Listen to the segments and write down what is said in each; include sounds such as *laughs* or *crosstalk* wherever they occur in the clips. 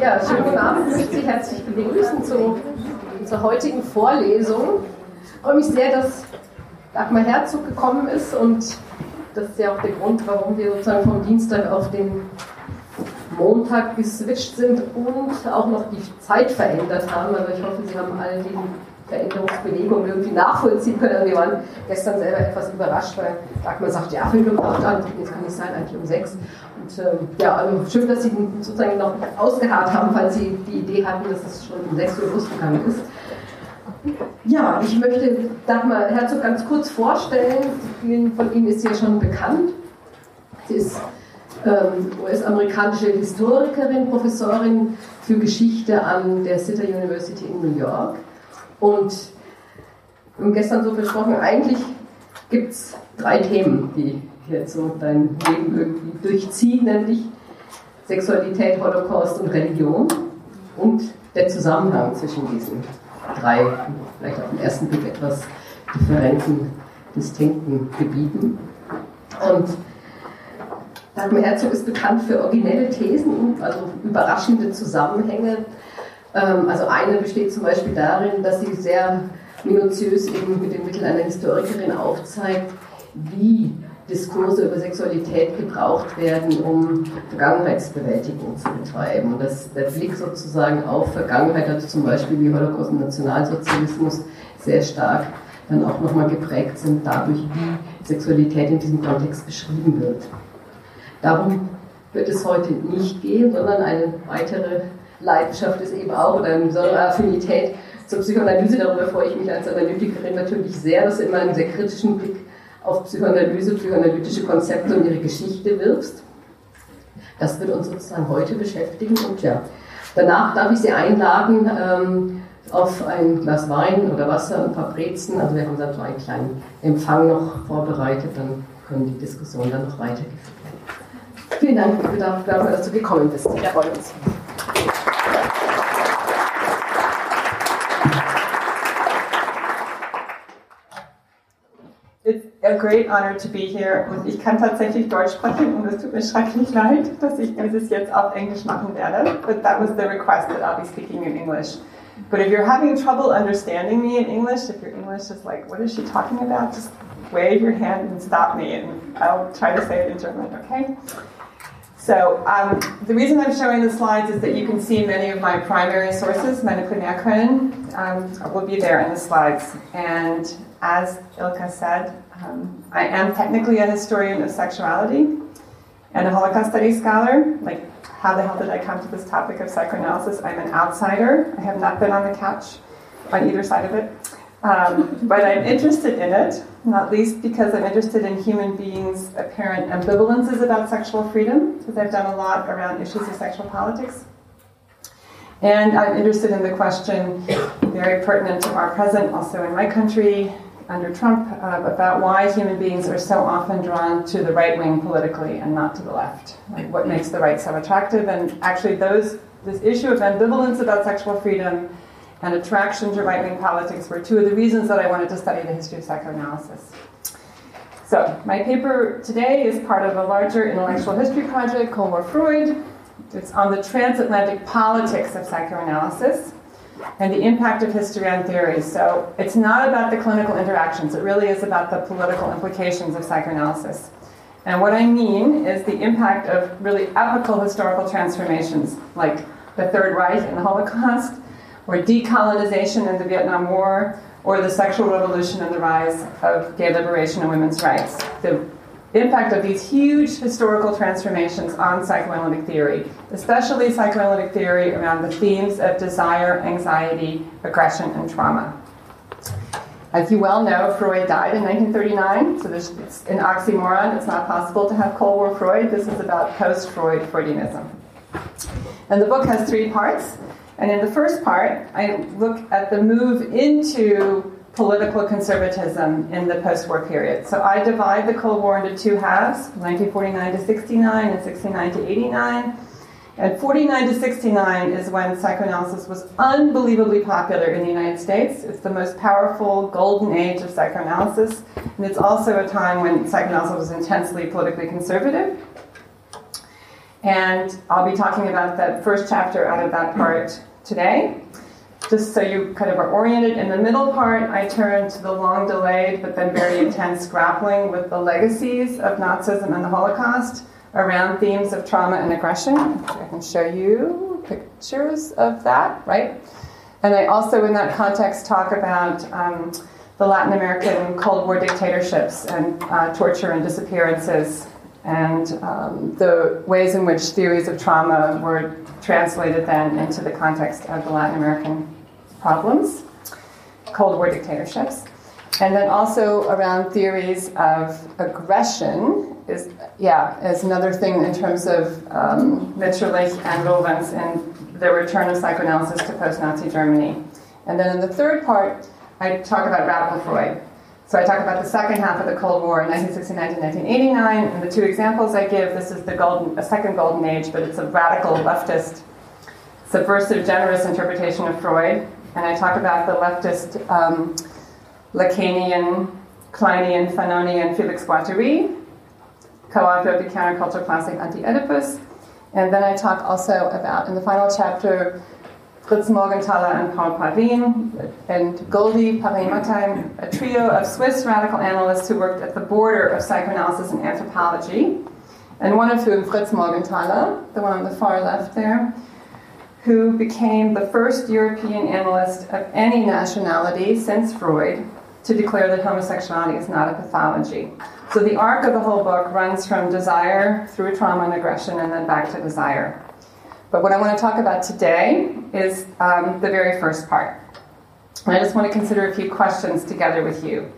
Ja, schönen Abend. Ich möchte Sie herzlich begrüßen zu unserer heutigen Vorlesung. Ich freue mich sehr, dass Dagmar Herzog gekommen ist und das ist ja auch der Grund, warum wir sozusagen vom Dienstag auf den Montag geswitcht sind und auch noch die Zeit verändert haben. Also ich hoffe, Sie haben all die Veränderungsbewegung irgendwie nachvollziehen können. Wir waren gestern selber etwas überrascht, weil Dagmar sagt, ja, fünf um acht an, jetzt kann nicht sein, eigentlich um sechs. Und ähm, ja, also schön, dass Sie sozusagen noch ausgeharrt haben, falls Sie die Idee hatten, dass es schon um sechs Uhr losgegangen ist. Ja, ich möchte Dagmar Herzog ganz kurz vorstellen. Vielen von Ihnen ist sie ja schon bekannt. Sie ist ähm, US-amerikanische Historikerin, Professorin für Geschichte an der Sitter University in New York. Und wir haben gestern so versprochen, eigentlich gibt es drei Themen, die jetzt so dein Leben irgendwie durchziehen, nämlich Sexualität, Holocaust und Religion und der Zusammenhang zwischen diesen drei, vielleicht auf den ersten Blick etwas differenten, distinkten Gebieten. Und Dagmar Herzog ist bekannt für originelle Thesen, also überraschende Zusammenhänge also eine besteht zum Beispiel darin, dass sie sehr minutiös eben mit den Mitteln einer Historikerin aufzeigt, wie Diskurse über Sexualität gebraucht werden, um Vergangenheitsbewältigung zu betreiben. Und das, der Blick sozusagen auf Vergangenheit hat zum Beispiel wie Holocaust und Nationalsozialismus sehr stark dann auch nochmal geprägt sind dadurch, wie Sexualität in diesem Kontext beschrieben wird. Darum wird es heute nicht gehen, sondern eine weitere Leidenschaft ist eben auch, oder eine besondere Affinität zur Psychoanalyse. Darüber freue ich mich als Analytikerin natürlich sehr, dass du immer einen sehr kritischen Blick auf Psychoanalyse, psychoanalytische Konzepte und ihre Geschichte wirfst. Das wird uns sozusagen heute beschäftigen. Und ja, danach darf ich Sie einladen ähm, auf ein Glas Wein oder Wasser und ein paar Brezen. Also wir haben dann so einen kleinen Empfang noch vorbereitet, dann können die Diskussionen dann noch weitergeführt werden. Vielen Dank dafür, dass du gekommen bist. Wir freuen uns. A great honor to be here und ich kann tatsächlich Deutsch sprechen und es tut mir schrecklich leid, dass ich dieses jetzt auf Englisch machen werde, but that was the request that I'll be speaking in English. But if you're having trouble understanding me in English, if your English is like, what is she talking about? Just wave your hand and stop me and I'll try to say it in German, okay? So um, the reason I'm showing the slides is that you can see many of my primary sources, Primärquellen, um, will be there in the slides. And as Ilka said, um, I am technically a historian of sexuality and a Holocaust studies scholar. Like, how the hell did I come to this topic of psychoanalysis? I'm an outsider. I have not been on the couch on either side of it. Um, but I'm interested in it, not least because I'm interested in human beings' apparent ambivalences about sexual freedom, because I've done a lot around issues of sexual politics. And I'm interested in the question, very pertinent to our present, also in my country, under Trump uh, about why human beings are so often drawn to the right wing politically and not to the left. Like what makes the right so attractive? And actually, those this issue of ambivalence about sexual freedom and attraction to right wing politics were two of the reasons that I wanted to study the history of psychoanalysis. So, my paper today is part of a larger intellectual history project called War Freud. It's on the transatlantic politics of psychoanalysis and the impact of history on theory. So it's not about the clinical interactions, it really is about the political implications of psychoanalysis. And what I mean is the impact of really epical historical transformations, like the Third Reich and the Holocaust, or decolonization and the Vietnam War, or the sexual revolution and the rise of gay liberation and women's rights. The impact of these huge historical transformations on psychoanalytic theory, especially psychoanalytic theory around the themes of desire, anxiety, aggression, and trauma. As you well know, Freud died in 1939, so there's, it's an oxymoron. It's not possible to have Cold War Freud. This is about post Freud Freudianism. And the book has three parts. And in the first part, I look at the move into political conservatism in the post war period. So I divide the Cold War into two halves 1949 to 69 and 69 to 89. And 49 to 69 is when psychoanalysis was unbelievably popular in the United States. It's the most powerful golden age of psychoanalysis. And it's also a time when psychoanalysis was intensely politically conservative. And I'll be talking about the first chapter out of that part today. Just so you kind of are oriented. In the middle part, I turn to the long delayed but then very *laughs* intense grappling with the legacies of Nazism and the Holocaust around themes of trauma and aggression. I can show you pictures of that, right? And I also, in that context, talk about um, the Latin American Cold War dictatorships and uh, torture and disappearances, and um, the ways in which theories of trauma were translated then into the context of the Latin American problems, Cold War dictatorships. And then also around theories of aggression is yeah is another thing in terms of um, Mitscherlich and Lorenz and the return of psychoanalysis to post-Nazi Germany. And then in the third part, I talk about radical Freud. So I talk about the second half of the Cold War, 1969 to 1989, and the two examples I give. This is the golden, a second golden age, but it's a radical leftist, subversive, generous interpretation of Freud. And I talk about the leftist um, Lacanian, Kleinian, Fanonian Felix Guattari, co-author of the counterculture classic Anti-Oedipus. And then I talk also about, in the final chapter, Fritz Morgenthaler and Paul Parin, and Goldy Paré a trio of Swiss radical analysts who worked at the border of psychoanalysis and anthropology, and one of whom, Fritz Morgenthaler, the one on the far left there, who became the first European analyst of any nationality since Freud to declare that homosexuality is not a pathology. So the arc of the whole book runs from desire through trauma and aggression and then back to desire. But what I want to talk about today is um, the very first part. And I just want to consider a few questions together with you.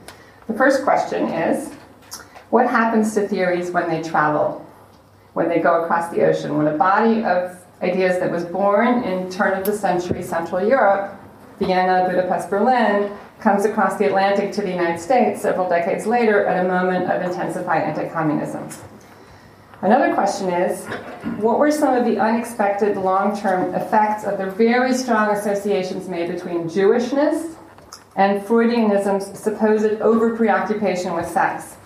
The first question is what happens to theories when they travel, when they go across the ocean, when a body of ideas that was born in turn of the century Central Europe, Vienna, Budapest, Berlin, comes across the Atlantic to the United States several decades later at a moment of intensified anti communism. Another question is what were some of the unexpected long term effects of the very strong associations made between Jewishness and Freudianism's supposed over preoccupation with sex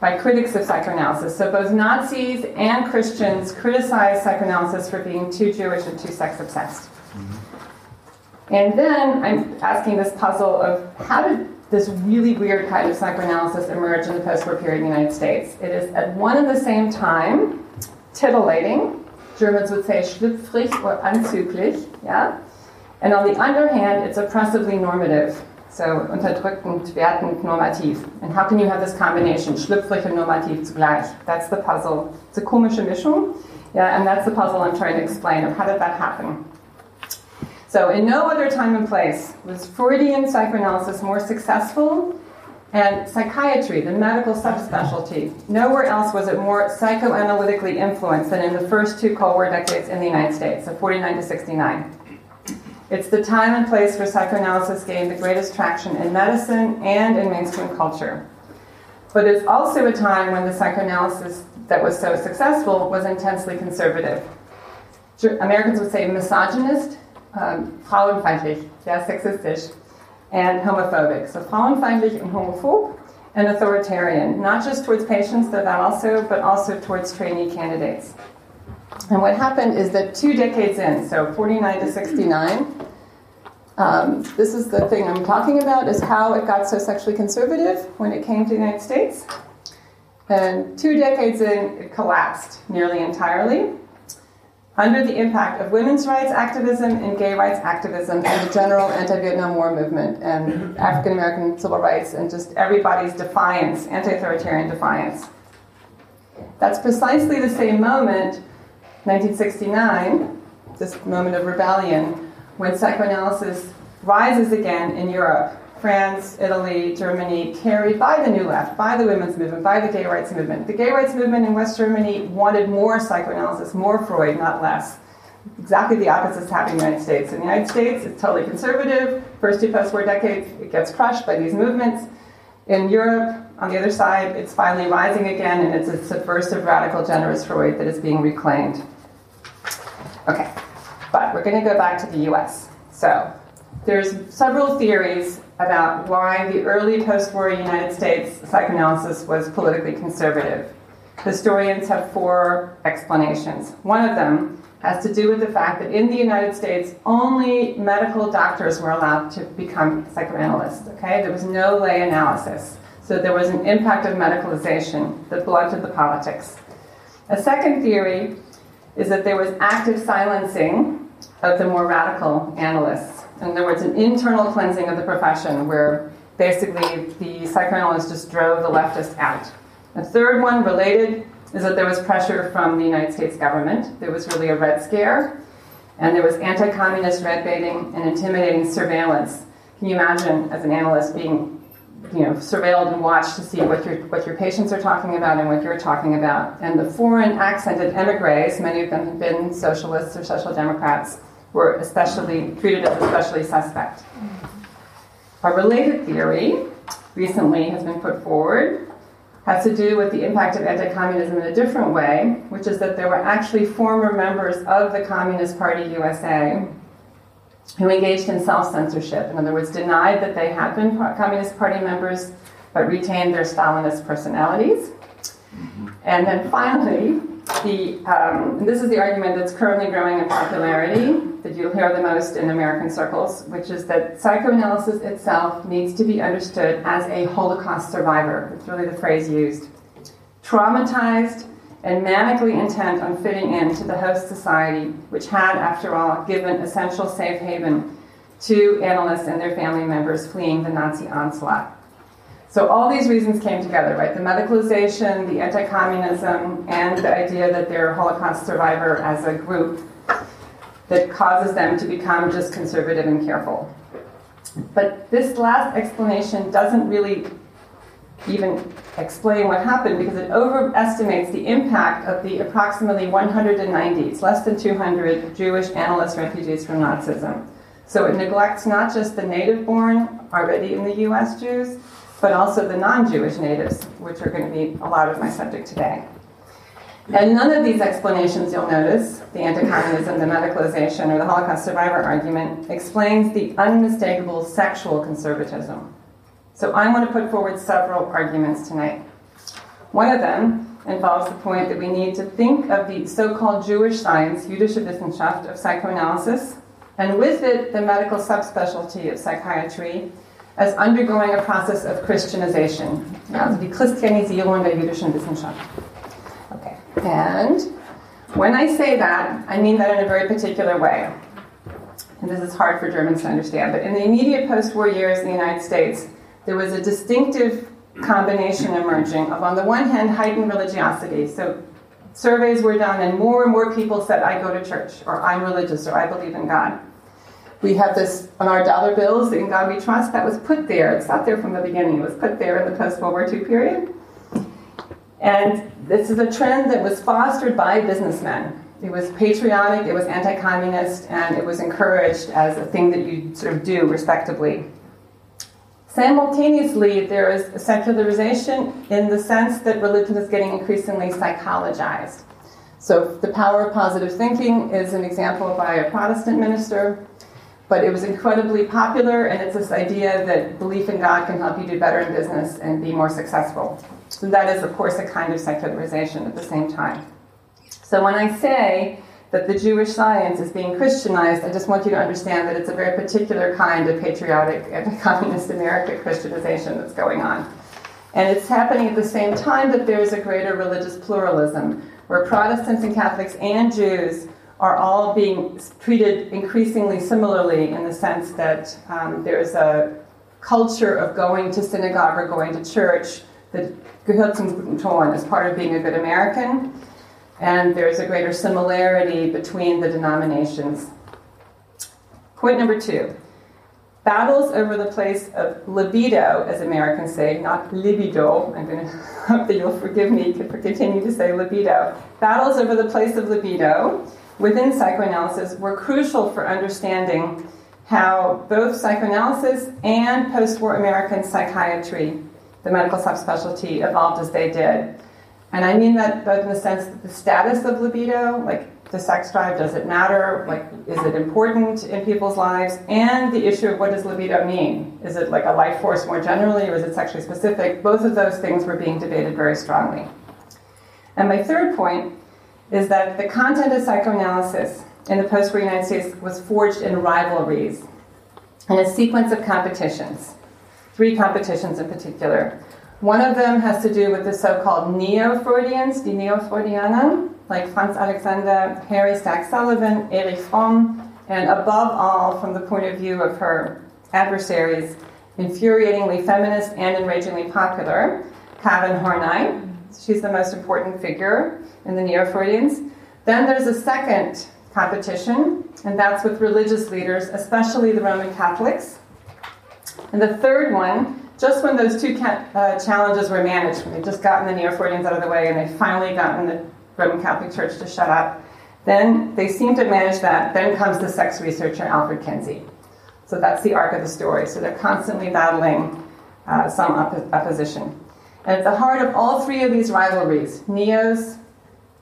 by critics of psychoanalysis? So both Nazis and Christians criticized psychoanalysis for being too Jewish and too sex obsessed. Mm-hmm. And then I'm asking this puzzle of how did this really weird kind of psychoanalysis emerge in the post war period in the United States? It is at one and the same time titillating, Germans would say schlüpfrig or anzüglich, yeah? And on the other hand, it's oppressively normative. So unterdrückend, wertend, normativ. And how can you have this combination, schlüpfrig and normativ zugleich? That's the puzzle. It's a komische Mischung. Yeah, and that's the puzzle I'm trying to explain of how did that happen. So, in no other time and place was Freudian psychoanalysis more successful, and psychiatry, the medical subspecialty, nowhere else was it more psychoanalytically influenced than in the first two Cold War decades in the United States, so 49 to 69. It's the time and place where psychoanalysis gained the greatest traction in medicine and in mainstream culture. But it's also a time when the psychoanalysis that was so successful was intensely conservative. Americans would say misogynist um, frauenfeindlich, yeah, sexistisch, and homophobic. So frauenfeindlich and homophobe, and authoritarian, not just towards patients, though that also, but also towards trainee candidates. And what happened is that two decades in, so 49 to 69, um, this is the thing I'm talking about, is how it got so sexually conservative when it came to the United States. And two decades in, it collapsed nearly entirely under the impact of women's rights activism and gay rights activism and the general anti-Vietnam War movement and African American civil rights and just everybody's defiance, anti-authoritarian defiance. That's precisely the same moment, 1969, this moment of rebellion, when psychoanalysis rises again in Europe France, Italy, Germany, carried by the New Left, by the women's movement, by the gay rights movement. The gay rights movement in West Germany wanted more psychoanalysis, more Freud, not less. Exactly the opposite is happening in the United States. In the United States, it's totally conservative. First two post war decades, it gets crushed by these movements. In Europe, on the other side, it's finally rising again, and it's a subversive, radical, generous Freud that is being reclaimed. Okay, but we're going to go back to the US. So, there's several theories about why the early post war United States psychoanalysis was politically conservative. Historians have four explanations. One of them has to do with the fact that in the United States, only medical doctors were allowed to become psychoanalysts. Okay, there was no lay analysis, so there was an impact of medicalization that blunted the politics. A second theory is that there was active silencing of the more radical analysts. In other words, an internal cleansing of the profession where basically the psychoanalysts just drove the leftists out. A third one related is that there was pressure from the United States government. There was really a Red Scare, and there was anti communist red baiting and intimidating surveillance. Can you imagine, as an analyst, being you know, surveilled and watched to see what your, what your patients are talking about and what you're talking about? And the foreign accented emigres, many of them have been socialists or social democrats, were especially treated as especially suspect. A related theory recently has been put forward has to do with the impact of anti communism in a different way, which is that there were actually former members of the Communist Party USA who engaged in self censorship. In other words, denied that they had been Communist Party members but retained their Stalinist personalities. Mm-hmm. And then finally, the, um, this is the argument that's currently growing in popularity that you'll hear the most in American circles, which is that psychoanalysis itself needs to be understood as a Holocaust survivor. It's really the phrase used. Traumatized and manically intent on fitting in to the host society, which had, after all, given essential safe haven to analysts and their family members fleeing the Nazi onslaught. So all these reasons came together, right? The medicalization, the anti-communism, and the idea that they're Holocaust survivor as a group that causes them to become just conservative and careful. But this last explanation doesn't really even explain what happened because it overestimates the impact of the approximately 190, it's less than 200 Jewish analyst refugees from Nazism. So it neglects not just the native born, already in the US Jews, but also the non Jewish natives, which are going to be a lot of my subject today. And none of these explanations, you'll notice, the anti communism, the medicalization, or the Holocaust survivor argument, explains the unmistakable sexual conservatism. So I want to put forward several arguments tonight. One of them involves the point that we need to think of the so called Jewish science, Jüdische Wissenschaft, of psychoanalysis, and with it, the medical subspecialty of psychiatry, as undergoing a process of Christianization. Also die Christianisierung der jüdischen Wissenschaft. Okay. And when I say that, I mean that in a very particular way. And this is hard for Germans to understand, but in the immediate post war years in the United States, there was a distinctive combination emerging of, on the one hand, heightened religiosity. So surveys were done, and more and more people said, I go to church, or I'm religious, or I believe in God. We have this on our dollar bills, In God We Trust, that was put there. It's not there from the beginning, it was put there in the post World War II period. And this is a trend that was fostered by businessmen. It was patriotic, it was anti communist, and it was encouraged as a thing that you sort of do respectably. Simultaneously, there is a secularization in the sense that religion is getting increasingly psychologized. So, the power of positive thinking is an example by a Protestant minister but it was incredibly popular, and it's this idea that belief in God can help you do better in business and be more successful. So, that is, of course, a kind of secularization at the same time. So, when I say that the Jewish science is being Christianized, I just want you to understand that it's a very particular kind of patriotic anti *laughs* communist American Christianization that's going on. And it's happening at the same time that there's a greater religious pluralism, where Protestants and Catholics and Jews are all being treated increasingly similarly in the sense that um, there's a culture of going to synagogue or going to church that Gehörtungston is part of being a good American, and there's a greater similarity between the denominations. Point number two battles over the place of libido, as Americans say, not libido. I'm going *laughs* to hope that you'll forgive me for continuing to say libido. Battles over the place of libido within psychoanalysis were crucial for understanding how both psychoanalysis and post war American psychiatry, the medical subspecialty, evolved as they did. And I mean that both in the sense that the status of libido, like the sex drive, does it matter? Like, is it important in people's lives? And the issue of what does libido mean? Is it like a life force more generally, or is it sexually specific? Both of those things were being debated very strongly. And my third point is that the content of psychoanalysis in the post war United States was forged in rivalries and a sequence of competitions, three competitions in particular. One of them has to do with the so called neo Freudians, die Neo-Freudianer, like Franz Alexander, Harry Stack Sullivan, Erich Fromm, and above all, from the point of view of her adversaries, infuriatingly feminist and enragingly popular, Karen Horney. She's the most important figure in the Neo Freudians. Then there's a second competition, and that's with religious leaders, especially the Roman Catholics. And the third one, just when those two uh, challenges were managed, when they'd just gotten the Neo Freudians out of the way and they finally gotten the Roman Catholic Church to shut up, then they seem to manage that. Then comes the sex researcher Alfred Kinsey. So that's the arc of the story. So they're constantly battling uh, some op- opposition. And at the heart of all three of these rivalries, Neos,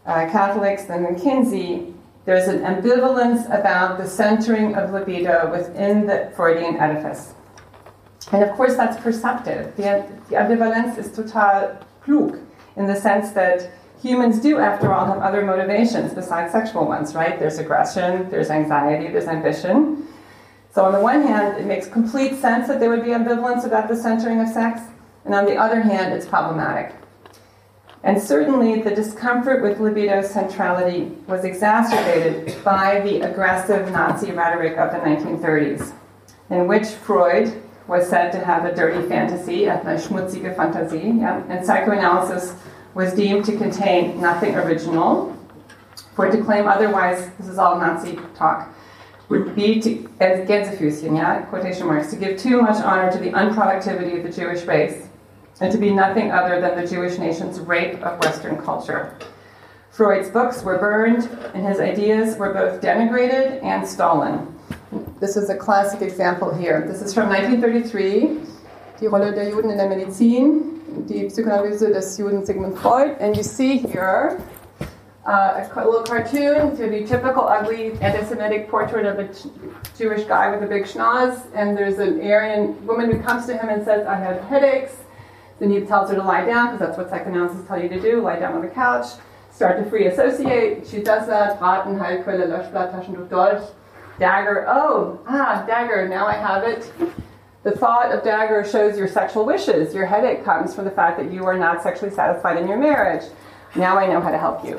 uh, Catholics, and Kinsey, there's an ambivalence about the centering of libido within the Freudian edifice. And of course, that's perceptive. The, the ambivalence is total klug in the sense that humans do, after all, have other motivations besides sexual ones, right? There's aggression, there's anxiety, there's ambition. So, on the one hand, it makes complete sense that there would be ambivalence about the centering of sex, and on the other hand, it's problematic. And certainly, the discomfort with libido centrality was exacerbated by the aggressive Nazi rhetoric of the 1930s, in which Freud was said to have a dirty fantasy, eine schmutzige Fantasie, yeah? and psychoanalysis was deemed to contain nothing original. For to claim otherwise, this is all Nazi talk, would be to, as Gänsefüßchen, yeah, quotation marks, to give too much honor to the unproductivity of the Jewish race, and to be nothing other than the Jewish nation's rape of Western culture. Freud's books were burned, and his ideas were both denigrated and stolen. This is a classic example here. This is from 1933, Die Rolle der Juden in der Medizin, die Psychoanalyse des Juden Sigmund Freud, and you see here uh, a little cartoon to the typical ugly anti-Semitic portrait of a Jewish guy with a big schnoz, and there's an Aryan woman who comes to him and says, "I have headaches." Then he tells her to lie down because that's what psychoanalysts tell you to do: lie down on the couch, start to free associate. She does that. Heilquelle, Löschblatt, Dolch, dagger. Oh, ah, dagger. Now I have it. The thought of dagger shows your sexual wishes. Your headache comes from the fact that you are not sexually satisfied in your marriage. Now I know how to help you.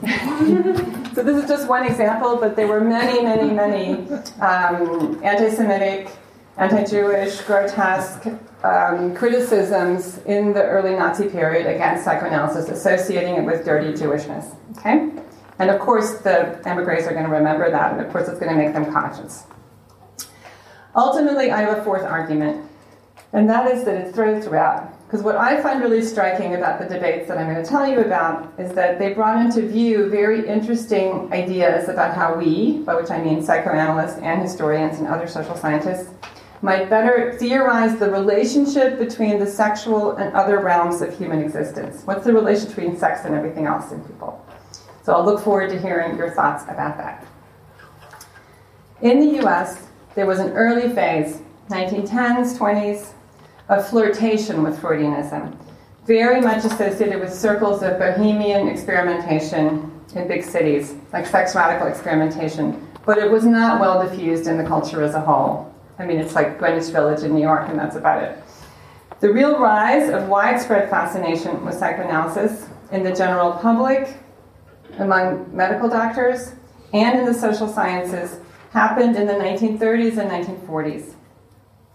*laughs* so this is just one example, but there were many, many, many um, anti-Semitic, anti-Jewish, grotesque um, criticisms in the early Nazi period against psychoanalysis, associating it with dirty Jewishness. Okay, and of course the emigres are going to remember that, and of course it's going to make them conscious. Ultimately, I have a fourth argument, and that is that it's thrown throughout. Because what I find really striking about the debates that I'm going to tell you about is that they brought into view very interesting ideas about how we, by which I mean psychoanalysts and historians and other social scientists, might better theorize the relationship between the sexual and other realms of human existence. What's the relationship between sex and everything else in people? So I'll look forward to hearing your thoughts about that. In the US, there was an early phase, 1910s, 20s, of flirtation with Freudianism, very much associated with circles of bohemian experimentation in big cities, like sex radical experimentation, but it was not well diffused in the culture as a whole. I mean, it's like Greenwich Village in New York, and that's about it. The real rise of widespread fascination with psychoanalysis in the general public, among medical doctors, and in the social sciences happened in the 1930s and 1940s.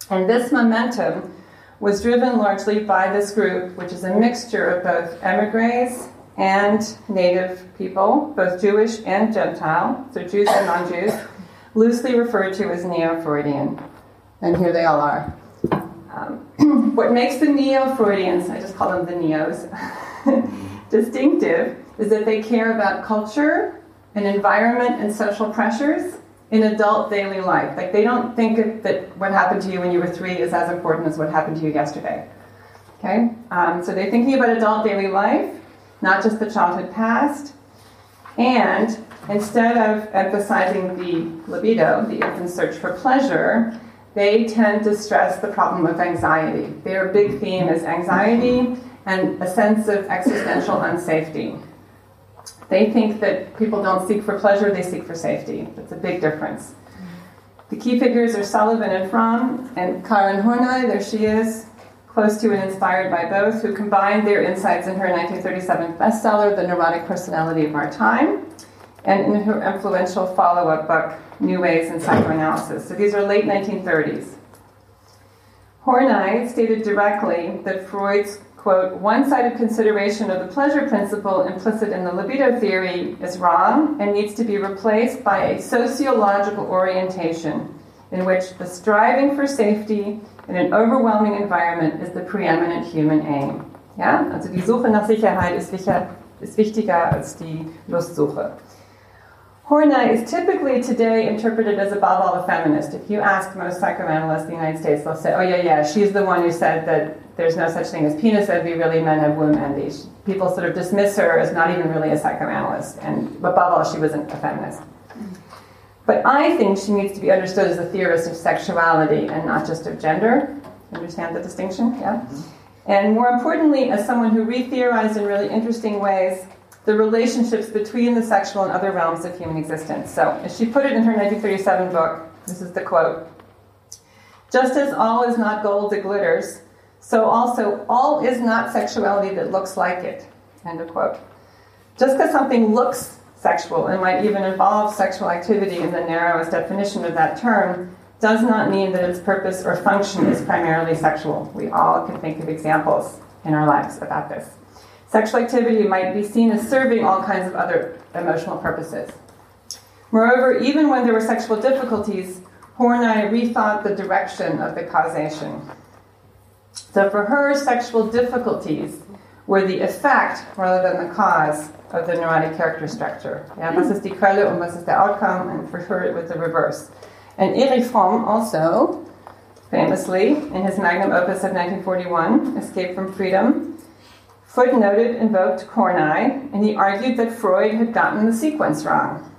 And this momentum was driven largely by this group, which is a mixture of both emigres and native people, both Jewish and Gentile, so Jews and non Jews, loosely referred to as Neo Freudian. And here they all are. Um, *clears throat* what makes the Neo Freudians, I just call them the Neos, *laughs* distinctive is that they care about culture and environment and social pressures in adult daily life. Like they don't think that what happened to you when you were three is as important as what happened to you yesterday. Okay? Um, so they're thinking about adult daily life, not just the childhood past. And instead of emphasizing the libido, the infant's search for pleasure, they tend to stress the problem of anxiety. Their big theme is anxiety and a sense of existential unsafety. They think that people don't seek for pleasure, they seek for safety. That's a big difference. The key figures are Sullivan and Fromm, and Karen Horney, there she is, close to and inspired by both, who combined their insights in her 1937 bestseller, The Neurotic Personality of Our Time, and in her influential follow up book, New Ways in Psychoanalysis. So these are late 1930s. Horney stated directly that Freud's, quote, one sided consideration of the pleasure principle implicit in the libido theory is wrong and needs to be replaced by a sociological orientation in which the striving for safety in an overwhelming environment is the preeminent human aim. Ja? Also die Suche nach Sicherheit ist, ist wichtiger als die Lustsuche. Horney is typically today interpreted as above all a feminist. If you ask most psychoanalysts in the United States, they'll say, oh, yeah, yeah, she's the one who said that there's no such thing as penis envy, really men have womb envy. People sort of dismiss her as not even really a psychoanalyst, and above all, she wasn't a feminist. But I think she needs to be understood as a theorist of sexuality and not just of gender. Understand the distinction? Yeah? Mm-hmm. And more importantly, as someone who re theorized in really interesting ways the relationships between the sexual and other realms of human existence. So, as she put it in her 1937 book, this is the quote Just as all is not gold that glitters, so also all is not sexuality that looks like it. End of quote. Just because something looks sexual and might even involve sexual activity in the narrowest definition of that term does not mean that its purpose or function is primarily sexual. We all can think of examples in our lives about this. Sexual activity might be seen as serving all kinds of other emotional purposes. Moreover, even when there were sexual difficulties, Horney rethought the direction of the causation. So for her, sexual difficulties were the effect rather than the cause of the neurotic character structure. Yeah, hmm. was ist die Quelle und was ist der Outcome, and for her it was the reverse. And Erich Fromm also, famously, in his magnum opus of 1941, Escape from Freedom, footnoted invoked Horney, and he argued that Freud had gotten the sequence wrong.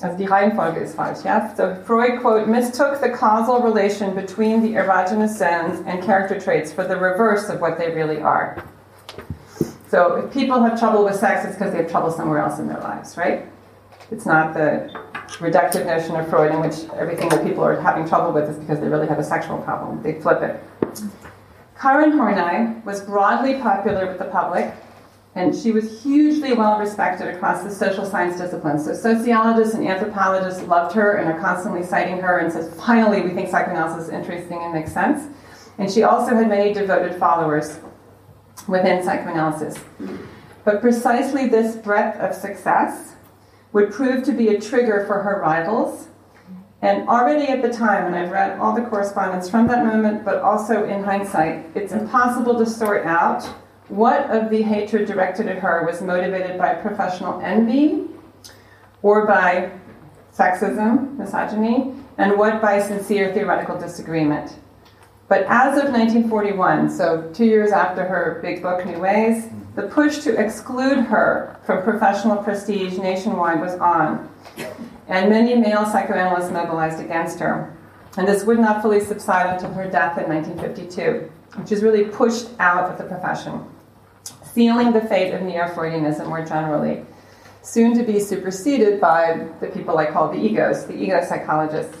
Also die Reihenfolge ist falsch, yeah? So Freud, quote, mistook the causal relation between the erogenous zones and character traits for the reverse of what they really are. So if people have trouble with sex, it's because they have trouble somewhere else in their lives, right? It's not the reductive notion of Freud in which everything that people are having trouble with is because they really have a sexual problem. They flip it. Karen Horney was broadly popular with the public, and she was hugely well respected across the social science disciplines. So sociologists and anthropologists loved her and are constantly citing her and says, finally, we think psychoanalysis is interesting and makes sense. And she also had many devoted followers within psychoanalysis. But precisely this breadth of success would prove to be a trigger for her rivals and already at the time, and I've read all the correspondence from that moment, but also in hindsight, it's impossible to sort out what of the hatred directed at her was motivated by professional envy or by sexism, misogyny, and what by sincere theoretical disagreement. But as of 1941, so two years after her big book, New Ways, the push to exclude her from professional prestige nationwide was on and many male psychoanalysts mobilized against her. And this would not fully subside until her death in 1952, which is really pushed out of the profession, sealing the fate of neo-Freudianism more generally, soon to be superseded by the people I call the egos, the ego psychologists.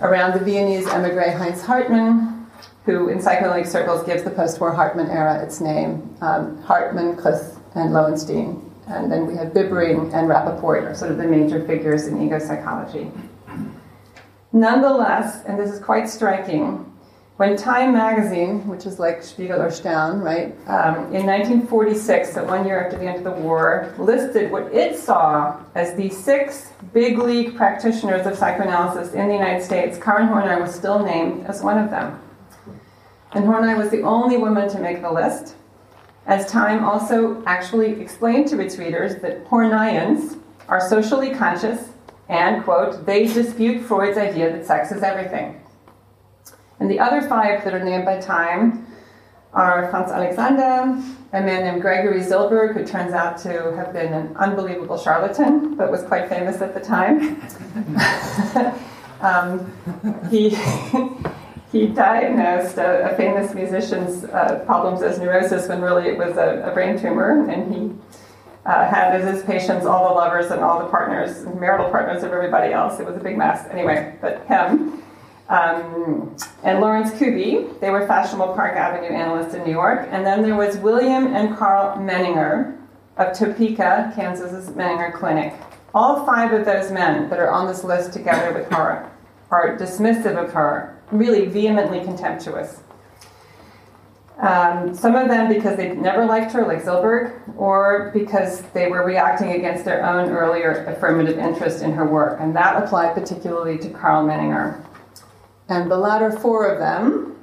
Around the Viennese emigre Heinz Hartmann, who in psychoanalytic circles gives the post-war Hartmann era its name, um, Hartmann, Cliff, and Loewenstein, and then we have Bibring and Rapaport are sort of the major figures in ego psychology. Nonetheless, and this is quite striking, when Time magazine, which is like Spiegel or Stern, right, um, in 1946, so one year after the end of the war, listed what it saw as the six big league practitioners of psychoanalysis in the United States, Karen Horney was still named as one of them. And Horney was the only woman to make the list as Time also actually explained to its readers that Horneyans are socially conscious and, quote, they dispute Freud's idea that sex is everything. And the other five that are named by Time are Franz Alexander, a man named Gregory Zilboorg, who turns out to have been an unbelievable charlatan, but was quite famous at the time. *laughs* um, he *laughs* he diagnosed a, a famous musician's uh, problems as neurosis when really it was a, a, brain tumor, and he uh, had as his patients all the lovers and all the partners, marital partners of everybody else. It was a big mess. Anyway, but him. Um, and Lawrence Kubie, they were fashionable Park Avenue analysts in New York. And then there was William and Karl Menninger of Topeka, Kansas's Menninger Clinic. All five of those men that are on this list together with her are dismissive of her, really vehemently contemptuous. Um, some of them because they never liked her, like Zilboorg, or because they were reacting against their own earlier affirmative interest in her work. And that applied particularly to Karl Menninger. And the latter four of them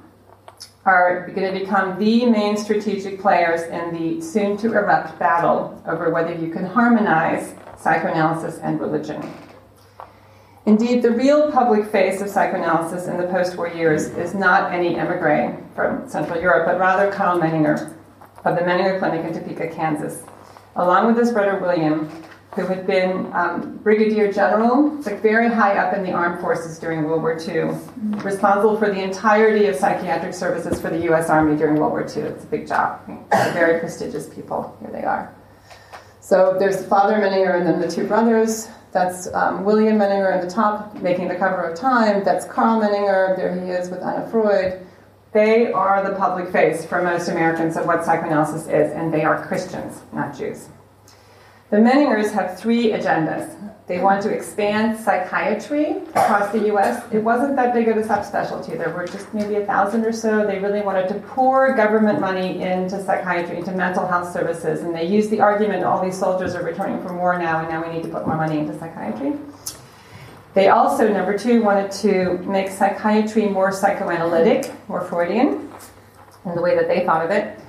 are going to become the main strategic players in the soon to erupt battle over whether you can harmonize psychoanalysis and religion. Indeed, the real public face of psychoanalysis in the post war years is not any emigre from Central Europe, but rather Karl Menninger of the Menninger Clinic in Topeka, Kansas, along with his brother William, who had been um, brigadier general, like very high up in the armed forces during World War II, responsible for the entirety of psychiatric services for the U.S. Army during World War II. It's a big job. Very prestigious people. Here they are. So there's Father Menninger and then the two brothers. That's um, William Menninger at the top, making the cover of Time. That's Karl Menninger. There he is with Anna Freud. They are the public face for most Americans of what psychoanalysis is, and they are Christians, not Jews. The Menningers have three agendas. They want to expand psychiatry across the US. It wasn't that big of a subspecialty. There were just maybe a thousand or so. They really wanted to pour government money into psychiatry, into mental health services. And they used the argument all these soldiers are returning from war now, and now we need to put more money into psychiatry. They also, number two, wanted to make psychiatry more psychoanalytic, more Freudian, in the way that they thought of it.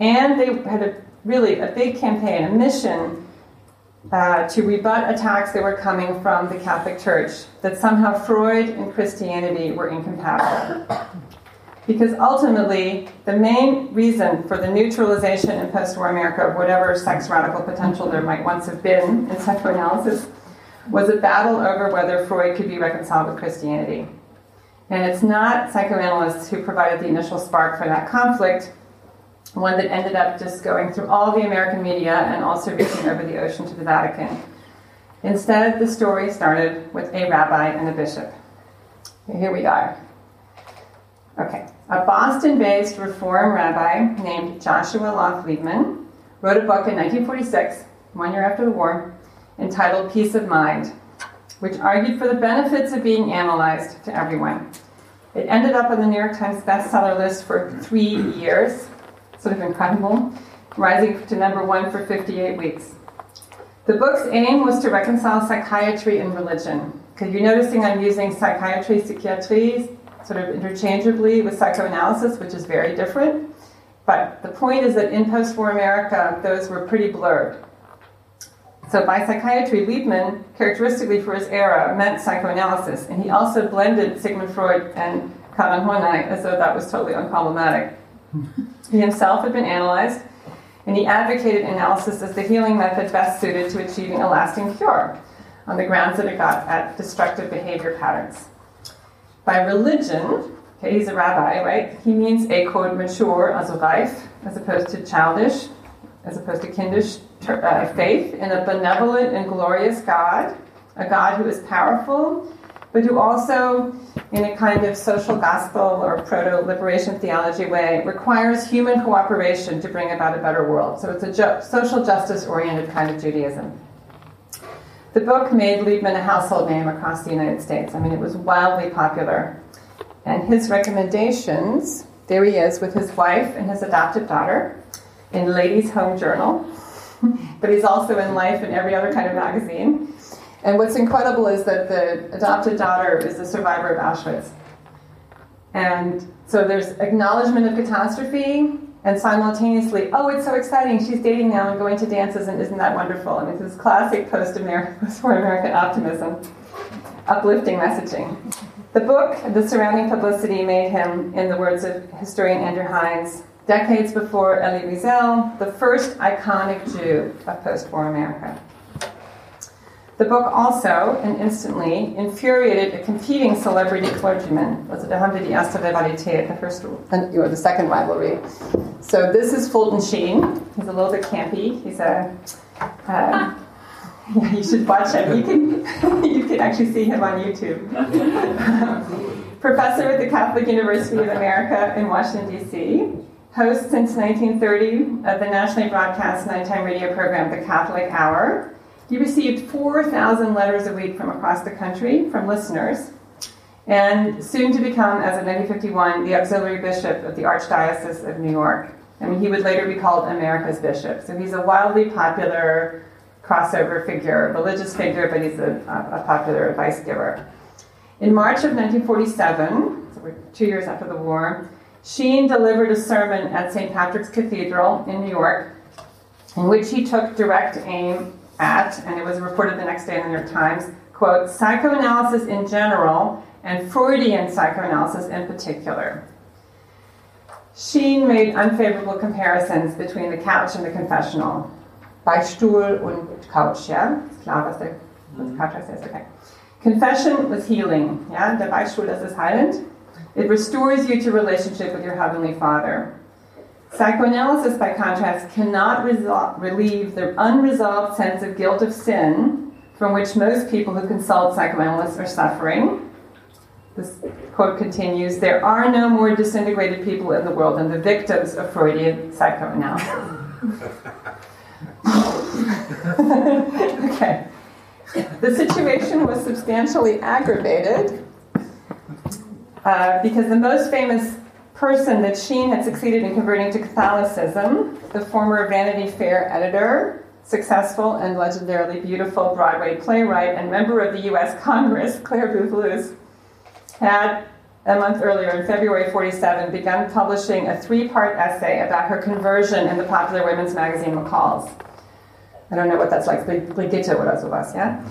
And they had a really a big campaign, a mission uh, to rebut attacks that were coming from the Catholic Church that somehow Freud and Christianity were incompatible. Because ultimately, the main reason for the neutralization in post war America of whatever sex radical potential there might once have been in psychoanalysis was a battle over whether Freud could be reconciled with Christianity. And it's not psychoanalysts who provided the initial spark for that conflict, one that ended up just going through all the American media and also reaching over the ocean to the Vatican. Instead, the story started with a rabbi and a bishop. Here we are. Okay. A Boston based Reform rabbi named Joshua Liebman wrote a book in 1946, one year after the war, entitled Peace of Mind, which argued for the benefits of being analyzed to everyone. It ended up on the New York Times bestseller list for three years sort of incredible, rising to number one for 58 weeks. The book's aim was to reconcile psychiatry and religion. Because you're noticing I'm using psychiatry, psychiatry sort of interchangeably with psychoanalysis, which is very different. But the point is that in post war America, those were pretty blurred. So by psychiatry, Liebman, characteristically for his era, meant psychoanalysis. And he also blended Sigmund Freud and Karl Horney as though that was totally unproblematic. He himself had been analyzed, and he advocated analysis as the healing method best suited to achieving a lasting cure on the grounds that it got at destructive behavior patterns. By religion, okay, he's a rabbi, right? He means a quote mature, as a reif, as opposed to childish, as opposed to kindish uh, faith in a benevolent and glorious God, a God who is powerful but who also, in a kind of social gospel or proto liberation theology way, requires human cooperation to bring about a better world. So it's a ju- social justice oriented kind of Judaism. The book made Liebman a household name across the United States. I mean, it was wildly popular. And his recommendations there he is with his wife and his adopted daughter in Ladies' Home Journal, *laughs* but he's also in Life and every other kind of magazine. And what's incredible is that the adopted daughter is a survivor of Auschwitz. And so there's acknowledgement of catastrophe and simultaneously, oh, it's so exciting, she's dating now and going to dances, and isn't that wonderful? And it's this classic post American optimism, uplifting messaging. The book, the surrounding publicity, made him, in the words of historian Andrew Heinze, decades before Elie Wiesel, the first iconic Jew of post war America. The book also, and instantly, infuriated a competing celebrity clergyman. Haben wir die erste Rivalität, the first, or the second rivalry. So this is Fulton Sheen. He's a little bit campy. He's a Uh, yeah, *laughs* you should watch him. You can, *laughs* you can actually see him on YouTube. *laughs* Professor at the Catholic University of America in Washington, D.C. Host since 1930 of the nationally broadcast nighttime radio program, The Catholic Hour. He received 4,000 letters a week from across the country from listeners, and soon to become, as of 1951, the auxiliary bishop of the Archdiocese of New York. I mean, he would later be called America's bishop. So he's a wildly popular crossover figure, religious figure, but he's a, a popular advice giver. In March of 1947, so two years after the war, Sheen delivered a sermon at St. Patrick's Cathedral in New York, in which he took direct aim at, and it was reported the next day in the New York Times, quote, psychoanalysis in general and Freudian psychoanalysis in particular. Sheen made unfavorable comparisons between the couch and the confessional. Beichtstuhl und Couch, ja? Ist klar, was der, mhm. der Couch heißt, okay. Confession was healing, yeah? Der Beichtstuhl, das ist heilend. It restores you to relationship with your Heavenly Father. Psychoanalysis, by contrast, cannot resol- relieve the unresolved sense of guilt of sin from which most people who consult psychoanalysts are suffering. This quote continues There are no more disintegrated people in the world than the victims of Freudian psychoanalysis. *laughs* okay. The situation was substantially aggravated uh, because the most famous person that Sheen had succeeded in converting to Catholicism, the former Vanity Fair editor, successful and legendarily beautiful Broadway playwright, and member of the U.S. Congress, Clare Boothe Luce, had a month earlier, in February 47, begun publishing a three part essay about her conversion in the popular women's magazine McCall's. I don't know what that's like. Brigitte oder sowas, yeah?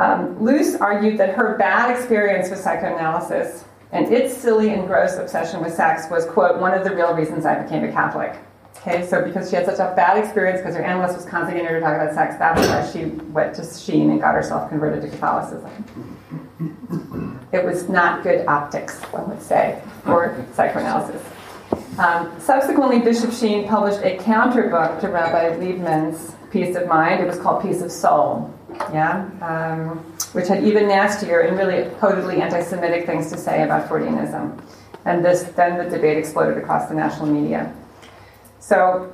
Um, Luce argued that her bad experience with psychoanalysis and its silly and gross obsession with sex was, quote, one of the real reasons I became a Catholic. Okay, so because she had such a bad experience because her analyst was constantly getting her to talk about sex, that's why she went to Sheen and got herself converted to Catholicism. It was not good optics, one would say, for psychoanalysis. Um, subsequently, Bishop Sheen published a counterbook to Rabbi Liebman's Peace of Mind. It was called Peace of Soul, yeah, um, which had even nastier and really potently anti-Semitic things to say about Freudianism. And this, then the debate exploded across the national media. So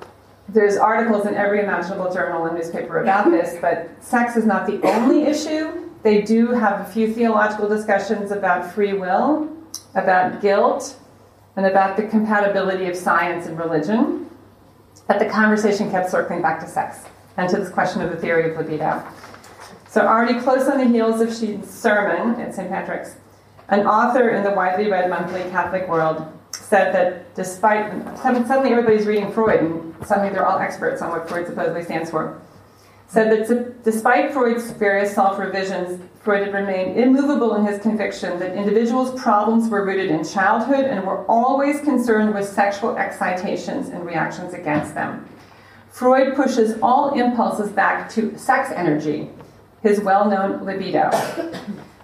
there's articles in every imaginable journal and newspaper about *laughs* this, but sex is not the only issue. They do have a few theological discussions about free will, about guilt, and about the compatibility of science and religion. But the conversation kept circling back to sex and to this question of the theory of libido. So, already close on the heels of Sheen's sermon at St. Patrick's, an author in the widely read monthly Catholic world said that despite suddenly everybody's reading Freud and suddenly they're all experts on what Freud supposedly stands for, said that despite Freud's various self revisions, Freud had remained immovable in his conviction that individuals' problems were rooted in childhood and were always concerned with sexual excitations and reactions against them. Freud pushes all impulses back to sex energy, his well known libido.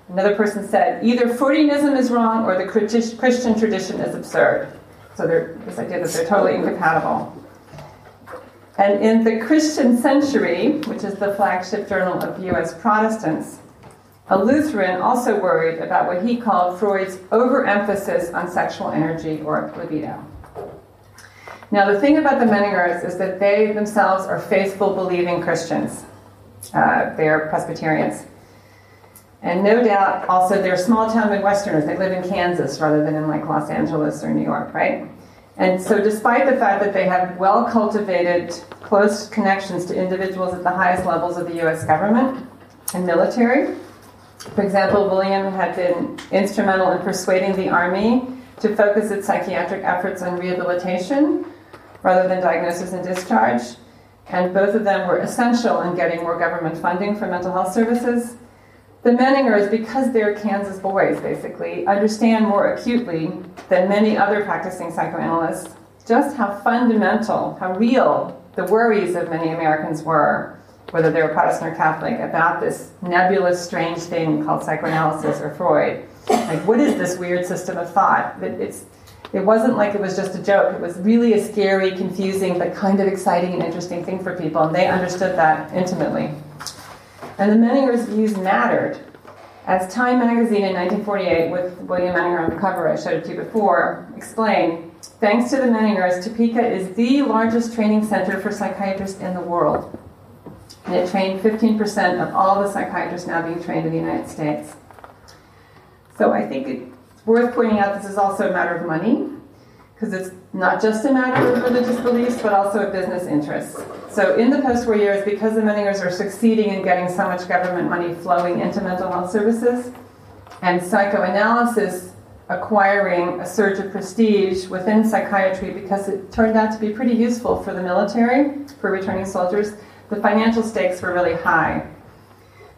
Another person said, either Freudianism is wrong or the Christian tradition is absurd. So this idea that they're totally incompatible. And in the Christian Century, which is the flagship journal of US Protestants, a Lutheran also worried about what he called Freud's overemphasis on sexual energy or libido. Now, the thing about the Menningers is that they themselves are faithful, believing Christians. Uh, they are Presbyterians. And no doubt also they're small town Midwesterners. They live in Kansas rather than in like Los Angeles or New York, right? And so, despite the fact that they have well cultivated, close connections to individuals at the highest levels of the US government and military, for example, William had been instrumental in persuading the Army to focus its psychiatric efforts on rehabilitation rather than diagnosis and discharge. And both of them were essential in getting more government funding for mental health services. The Menningers, because they're Kansas boys, basically, understand more acutely than many other practicing psychoanalysts just how fundamental, how real the worries of many Americans were, whether they were Protestant or Catholic, about this nebulous, strange thing called psychoanalysis or Freud. Like, what is this weird system of thought? That it's It wasn't like it was just a joke. It was really a scary, confusing, but kind of exciting and interesting thing for people, and they understood that intimately. And the Menningers' views mattered. As Time magazine in 1948, with William Menninger on the cover I showed it to you before, explained, thanks to the Menningers, Topeka is the largest training center for psychiatrists in the world. And it trained 15% of all the psychiatrists now being trained in the United States. So I think it's worth pointing out this is also a matter of money, because it's not just a matter of religious beliefs, but also of business interests. So in the post-war years, because the Menningers are succeeding in getting so much government money flowing into mental health services, and psychoanalysis acquiring a surge of prestige within psychiatry because it turned out to be pretty useful for the military, for returning soldiers, the financial stakes were really high.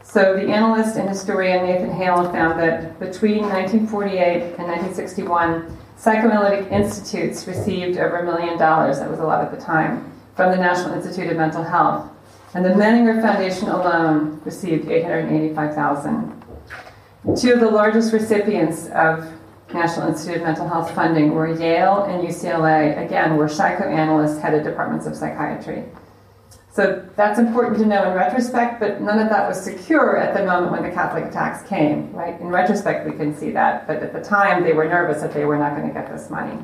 So the analyst and historian Nathan Hale found that between 1948 and 1961, psychoanalytic institutes received over a million dollars, that was a lot at the time, from the National Institute of Mental Health. And the Menninger Foundation alone received 885,000. Two of the largest recipients of National Institute of Mental Health funding were Yale and UCLA, again, were psychoanalysts headed departments of psychiatry. So that's important to know in retrospect, but none of that was secure at the moment when the Catholic attacks came, right? In retrospect, we can see that, but at the time, they were nervous that they were not going to get this money.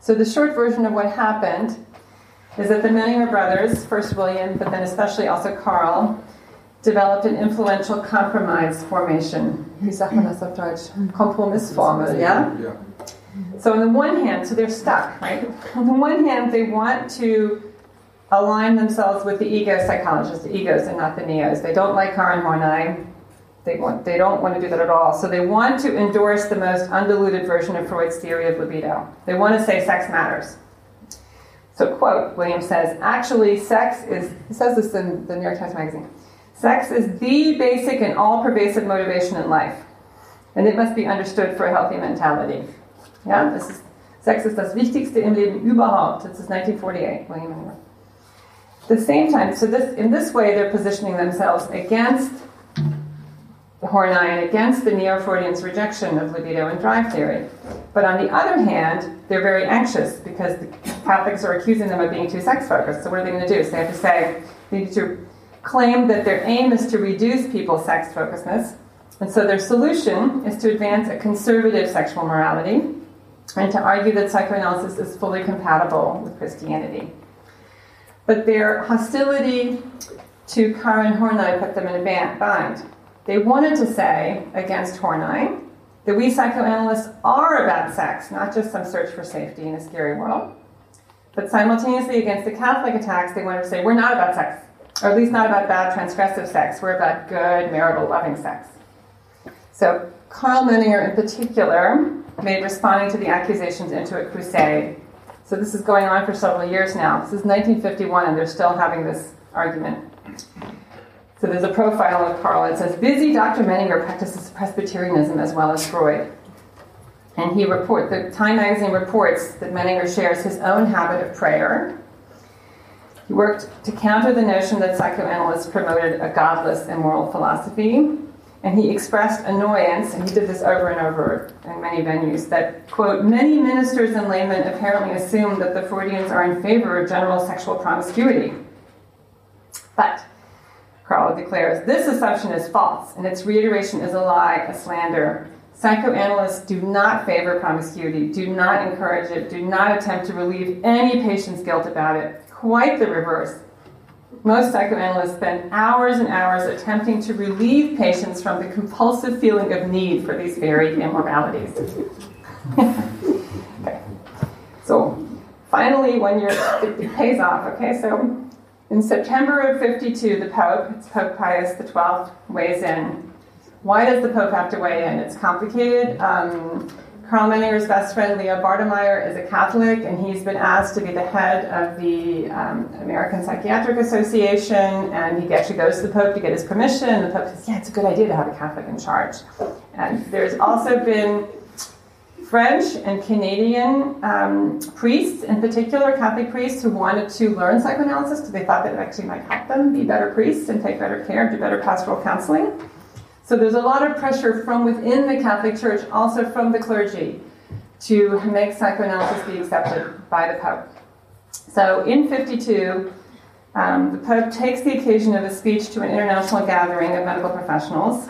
So the short version of what happened is that the Menninger brothers, first William, but then especially also Karl, developed an influential compromise formation. Wie sagt man das auf Deutsch? Kompromissformel, yeah? Yeah. So on the one hand, so they're stuck, right? On the one hand, they want to align themselves with the ego psychologists, the egos and not the neos. They don't like Karen Horney. They, want, they don't want to do that at all. So they want to endorse the most undiluted version of Freud's theory of libido. They want to say sex matters. So, quote, William says, actually, sex is, he says this in the New York Times Magazine, sex is the basic and all pervasive motivation in life. And it must be understood for a healthy mentality. Yeah, this is, sex ist das Wichtigste im Leben überhaupt. This is 1948, William the same time, so this in this way they're positioning themselves against the Horney and against the Neo-Freudians' rejection of libido and drive theory. But on the other hand, they're very anxious because the Catholics are accusing them of being too sex-focused. So what are they going to do? So they have to say, they need to claim that their aim is to reduce people's sex-focusedness. And so their solution is to advance a conservative sexual morality and to argue that psychoanalysis is fully compatible with Christianity. But their hostility to Karen Horney put them in a bind. They wanted to say against Horney that we psychoanalysts are about sex, not just some search for safety in a scary world. But simultaneously, against the Catholic attacks, they wanted to say we're not about sex, or at least not about bad transgressive sex. We're about good, marital, loving sex. So Karl Menninger, in particular, made responding to the accusations into a crusade so this is going on for several years now. This is 1951, and they're still having this argument. So there's a profile of Karl. It says, busy Dr. Menninger practices Presbyterianism as well as Freud. And he report the Time magazine reports that Menninger shares his own habit of prayer. He worked to counter the notion that psychoanalysts promoted a godless, immoral philosophy. And he expressed annoyance, and he did this over and over in many venues, that, quote, many ministers and laymen apparently assume that the Freudians are in favor of general sexual promiscuity. But, Karl declares, this assumption is false, and its reiteration is a lie, a slander. Psychoanalysts do not favor promiscuity, do not encourage it, do not attempt to relieve any patient's guilt about it. Quite the reverse. Most psychoanalysts spend hours and hours attempting to relieve patients from the compulsive feeling of need for these varied immoralities. *laughs* okay. So, finally, when you're, it, it pays off. Okay, so in September of 52, the Pope, it's Pope Pius XII, weighs in. Why does the Pope have to weigh in? It's complicated. Um, Karl Menninger's best friend, Leo Bartemeier, is a Catholic, and he's been asked to be the head of the um, American Psychiatric Association, and he actually goes to the Pope to get his permission, and the Pope says, yeah, it's a good idea to have a Catholic in charge. And there's also been French and Canadian um, priests, in particular Catholic priests, who wanted to learn psychoanalysis because they thought that it actually might help them be better priests and take better care, do better pastoral counseling. So there's a lot of pressure from within the Catholic Church, also from the clergy, to make psychoanalysis be accepted by the Pope. So in 52, um, the Pope takes the occasion of a speech to an international gathering of medical professionals,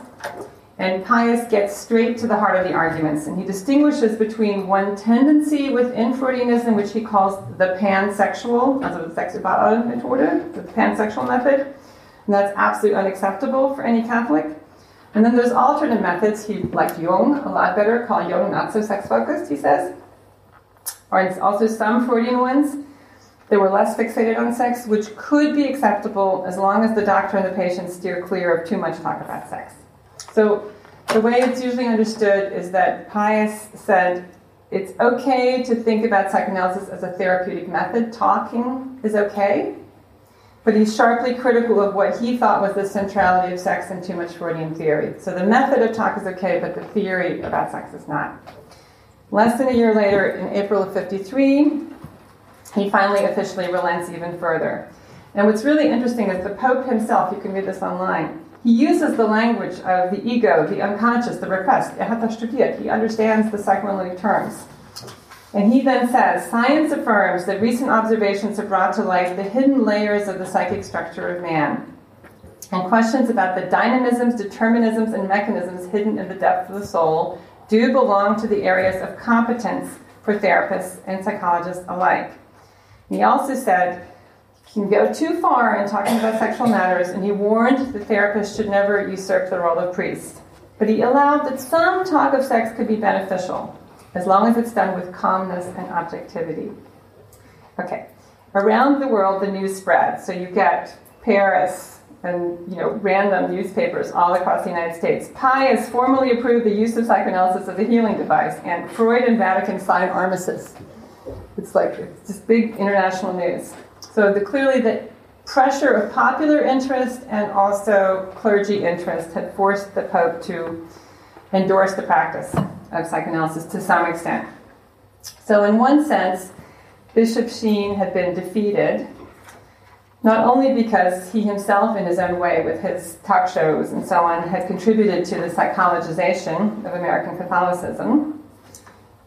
and Pius gets straight to the heart of the arguments, and he distinguishes between one tendency within Freudianism, which he calls the pansexual, also the Sexualmethode, the pansexual method, and that's absolutely unacceptable for any Catholic. And then there's alternate methods he liked Jung a lot better, called Jung not so sex focused, he says. Or it's also some Freudian ones that were less fixated on sex, which could be acceptable as long as the doctor and the patient steer clear of too much talk about sex. So the way it's usually understood is that Pius said it's okay to think about psychoanalysis as a therapeutic method. Talking is okay, but he's sharply critical of what he thought was the centrality of sex and too much Freudian theory. So the method of talk is okay, but the theory about sex is not. Less than a year later, in April of 53, he finally officially relents even further. And what's really interesting is the Pope himself, you can read this online, he uses the language of the ego, the unconscious, the repressed. He understands the psychoanalytic terms. And he then says, science affirms that recent observations have brought to light the hidden layers of the psychic structure of man. And questions about the dynamisms, determinisms, and mechanisms hidden in the depth of the soul do belong to the areas of competence for therapists and psychologists alike. He also said, you can go too far in talking about sexual matters, and he warned the therapist should never usurp the role of priest. But he allowed that some talk of sex could be beneficial, as long as it's done with calmness and objectivity. Okay, around the world the news spreads. So you get Paris and you know random newspapers all across the United States. Pius formally approved the use of psychoanalysis as a healing device, and Freud and Vatican sign armistice. It's like it's just big international news. So the, clearly the pressure of popular interest and also clergy interest had forced the Pope to endorse the practice of psychoanalysis to some extent. So, in one sense, Bishop Sheen had been defeated, not only because he himself, in his own way, with his talk shows and so on, had contributed to the psychologization of American Catholicism.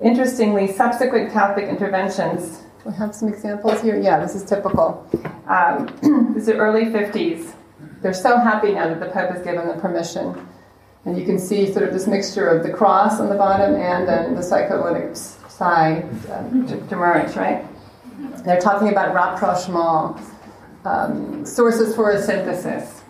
Interestingly, subsequent Catholic interventions we have some examples here. Yeah, this is typical. Um, *clears throat* this is the early 50s. They're so happy now that the Pope has given them permission. And you can see sort of this mixture of the cross on the bottom and then the psychoanalytic side um, to, right? They're talking about rapprochement, um, sources for a synthesis.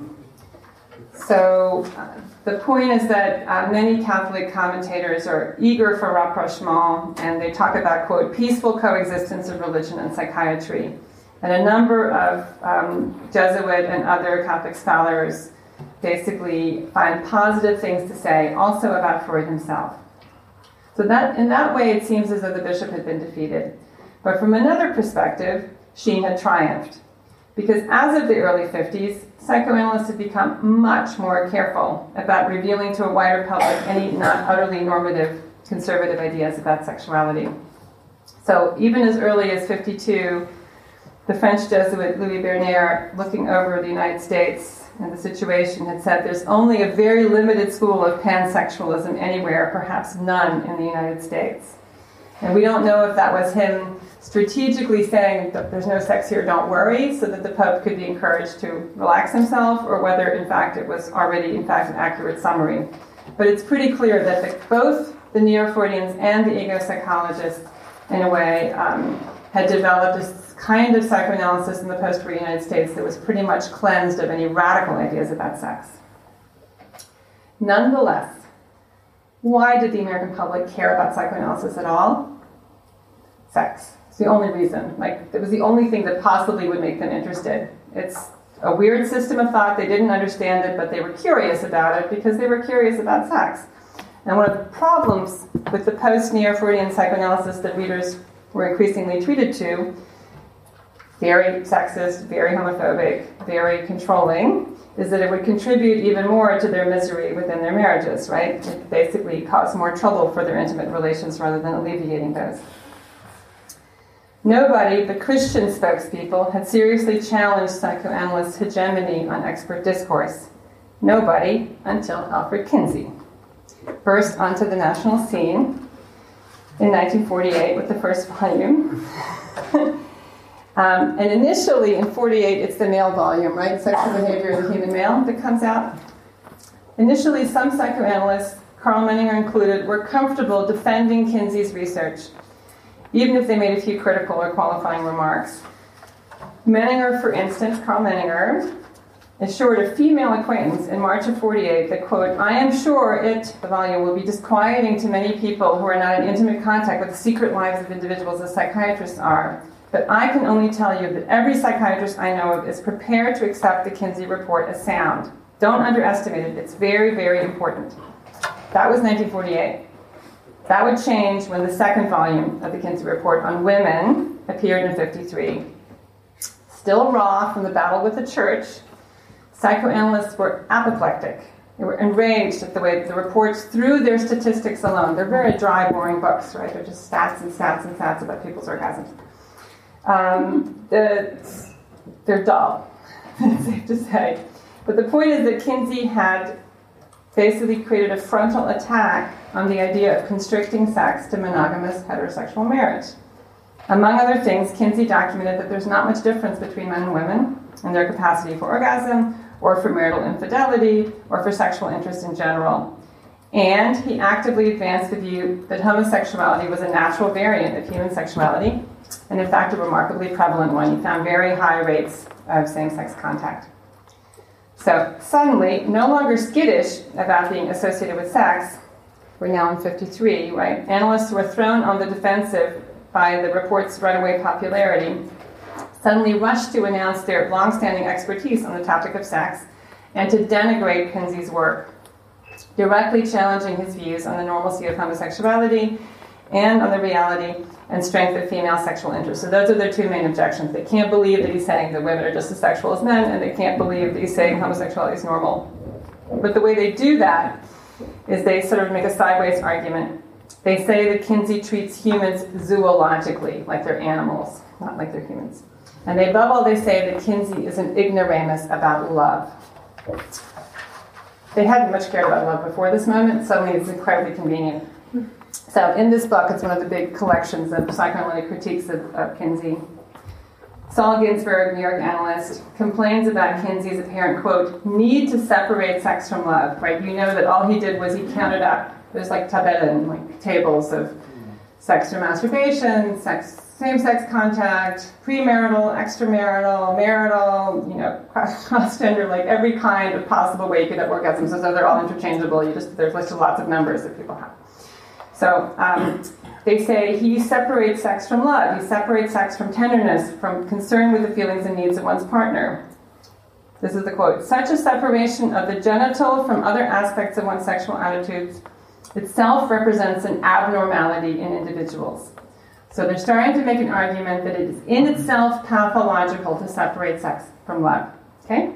So uh, the point is that uh, many Catholic commentators are eager for rapprochement, and they talk about, quote, peaceful coexistence of religion and psychiatry. And a number of um, Jesuit and other Catholic scholars basically find positive things to say also about Freud himself. So that in that way, it seems as though the bishop had been defeated. But from another perspective, Sheen had triumphed. Because as of the early 50s, psychoanalysts had become much more careful about revealing to a wider public any not utterly normative conservative ideas about sexuality. So even as early as 52, the French Jesuit Louis Beirnaert, looking over the United States and the situation, had said there's only a very limited school of pansexualism anywhere, perhaps none in the United States. And we don't know if that was him strategically saying there's no sex here, don't worry, so that the Pope could be encouraged to relax himself, or whether in fact it was already in fact an accurate summary. But it's pretty clear that the, both the neo-Freudians and the ego psychologists, in a way, um, had developed a kind of psychoanalysis in the post-war United States that was pretty much cleansed of any radical ideas about sex. Nonetheless, why did the American public care about psychoanalysis at all? Sex. It's the only reason. Like, it was the only thing that possibly would make them interested. It's a weird system of thought. They didn't understand it, but they were curious about it because they were curious about sex. And one of the problems with the post neo Freudian psychoanalysis that readers were increasingly treated to very sexist, very homophobic, very controlling, is that it would contribute even more to their misery within their marriages, right? It basically cause more trouble for their intimate relations rather than alleviating those. Nobody but Christian spokespeople had seriously challenged psychoanalysts' hegemony on expert discourse. Nobody until Alfred Kinsey burst onto the national scene in 1948 with the first volume. *laughs* um, and initially in 48, it's the male volume, right? Sexual behavior of the human male that comes out. Initially, some psychoanalysts, Karl Menninger included, were comfortable defending Kinsey's research, even if they made a few critical or qualifying remarks. Menninger, for instance, Karl Menninger, assured a female acquaintance in March of 48 that, quote, I am sure it, the volume, will be disquieting to many people who are not in intimate contact with the secret lives of individuals as psychiatrists are. But I can only tell you that every psychiatrist I know of is prepared to accept the Kinsey report as sound. Don't underestimate it, it's very, very important. That was 1948. That would change when the second volume of the Kinsey report on women appeared in 53. Still raw from the battle with the church, Psychoanalysts were apoplectic. They were enraged at the way the reports, through their statistics alone, they're very dry, boring books, right? They're just stats and stats and stats about people's orgasms. Um, the, they're dull, *laughs* it's safe to say. But the point is that Kinsey had basically created a frontal attack on the idea of constricting sex to monogamous heterosexual marriage. Among other things, Kinsey documented that there's not much difference between men and women in their capacity for orgasm or for marital infidelity, or for sexual interest in general. And he actively advanced the view that homosexuality was a natural variant of human sexuality, and in fact, a remarkably prevalent one. He found very high rates of same sex contact. So, suddenly, no longer skittish about being associated with sex, we're now in 53, right? Analysts were thrown on the defensive by the report's runaway popularity suddenly rushed to announce their long-standing expertise on the topic of sex and to denigrate Kinsey's work, directly challenging his views on the normalcy of homosexuality and on the reality and strength of female sexual interest. So those are their two main objections. They can't believe that he's saying that women are just as sexual as men, and they can't believe that he's saying homosexuality is normal. But the way they do that is they sort of make a sideways argument. They say that Kinsey treats humans zoologically, like they're animals, not like they're humans. And above all, they say that Kinsey is an ignoramus about love. They hadn't much cared about love before this moment, suddenly it's incredibly convenient. So, in this book, it's one of the big collections of psychoanalytic critiques of, of Kinsey. Sol Ginsburg, New York analyst, complains about Kinsey's apparent, quote, need to separate sex from love, right? You know that all he did was he counted up, there's like Tibetan, like tables of sex or masturbation, sex same-sex contact, premarital, extramarital, marital, you know, *laughs* cross-gender, like every kind of possible way you could have orgasms. So they're all interchangeable. You just there's just lots of numbers that people have. So um, they say he separates sex from love. He separates sex from tenderness, from concern with the feelings and needs of one's partner. This is the quote: "Such a separation of the genital from other aspects of one's sexual attitudes itself represents an abnormality in individuals." So they're starting to make an argument that it is in itself pathological to separate sex from love. Okay?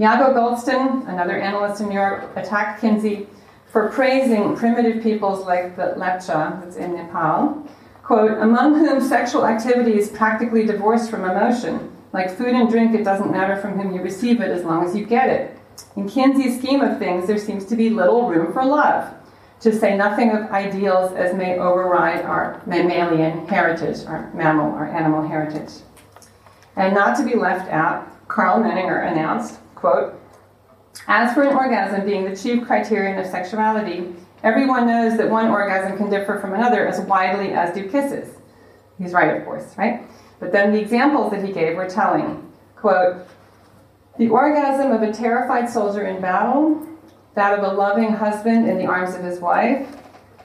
Iago Galdston, another analyst in New York, attacked Kinsey for praising primitive peoples like the Lepcha, that's in Nepal, quote, among whom sexual activity is practically divorced from emotion. Like food and drink, it doesn't matter from whom you receive it as long as you get it. In Kinsey's scheme of things, there seems to be little room for love to say nothing of ideals as may override our mammalian heritage, our mammal, our animal heritage. And not to be left out, Karl Menninger announced, quote, as for an orgasm being the chief criterion of sexuality, everyone knows that one orgasm can differ from another as widely as do kisses. He's right, of course, right? But then the examples that he gave were telling. Quote, the orgasm of a terrified soldier in battle that of a loving husband in the arms of his wife,